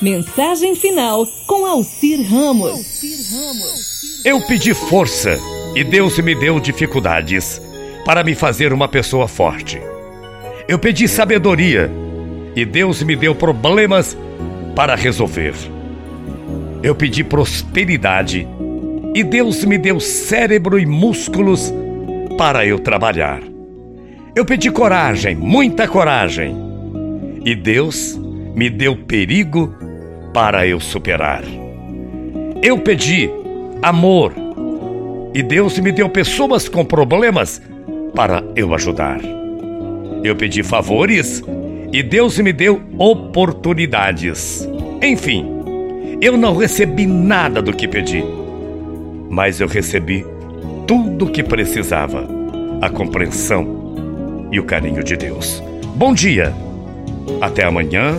Mensagem final com Alcir Ramos. Eu pedi força e Deus me deu dificuldades para me fazer uma pessoa forte. Eu pedi sabedoria e Deus me deu problemas para resolver. Eu pedi prosperidade e Deus me deu cérebro e músculos para eu trabalhar. Eu pedi coragem, muita coragem, e Deus me deu perigo para eu superar. Eu pedi amor e Deus me deu pessoas com problemas para eu ajudar. Eu pedi favores e Deus me deu oportunidades. Enfim, eu não recebi nada do que pedi, mas eu recebi tudo o que precisava: a compreensão e o carinho de Deus. Bom dia, até amanhã